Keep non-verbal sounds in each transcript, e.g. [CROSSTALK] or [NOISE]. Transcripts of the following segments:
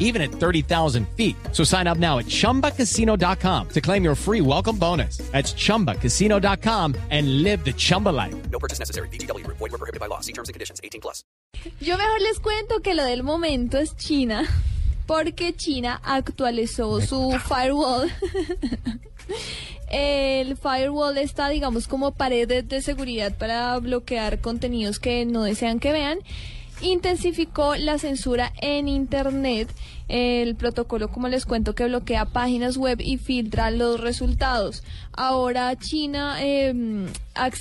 even at 30,000 feet. So sign up now at chumbacasino.com to claim your free welcome bonus. That's chumbacasino.com and live the Chumba life. No purchase necessary. BGW. Void were prohibited by law. See terms and conditions. 18 plus. Yo mejor les cuento que lo del momento es China, porque China actualizó su firewall. [LAUGHS] El firewall está, digamos, como pared de seguridad para bloquear contenidos que no desean que vean. Intensificó la censura en Internet. El protocolo, como les cuento, que bloquea páginas web y filtra los resultados. Ahora China eh,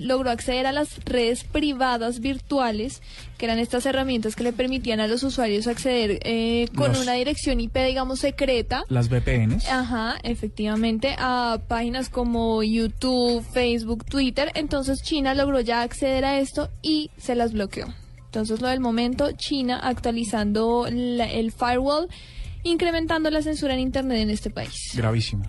logró acceder a las redes privadas virtuales, que eran estas herramientas que le permitían a los usuarios acceder eh, con Los- una dirección IP, digamos, secreta. Las VPNs. Ajá, efectivamente, a páginas como YouTube, Facebook, Twitter. Entonces China logró ya acceder a esto y se las bloqueó. Entonces lo del momento, China actualizando la- el firewall, incrementando la censura en Internet en este país. Gravísimo.